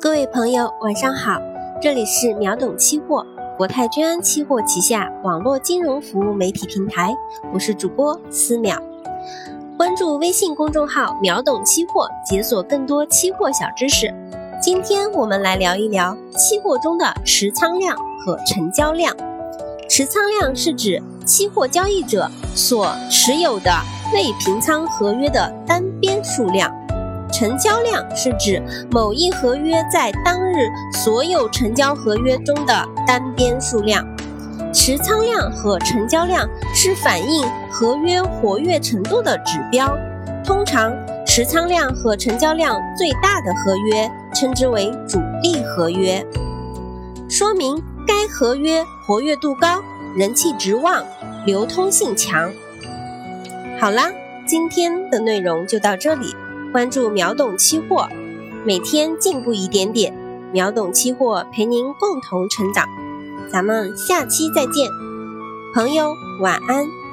各位朋友，晚上好，这里是秒懂期货，国泰君安期货旗下网络金融服务媒体平台，我是主播思淼。关注微信公众号“秒懂期货”，解锁更多期货小知识。今天我们来聊一聊期货中的持仓量和成交量。持仓量是指期货交易者所持有的未平仓合约的单边数量。成交量是指某一合约在当日所有成交合约中的单边数量。持仓量和成交量是反映合约活跃程度的指标。通常，持仓量和成交量最大的合约称之为主力合约，说明该合约活跃度高、人气值旺、流通性强。好啦，今天的内容就到这里。关注秒懂期货，每天进步一点点。秒懂期货陪您共同成长，咱们下期再见，朋友晚安。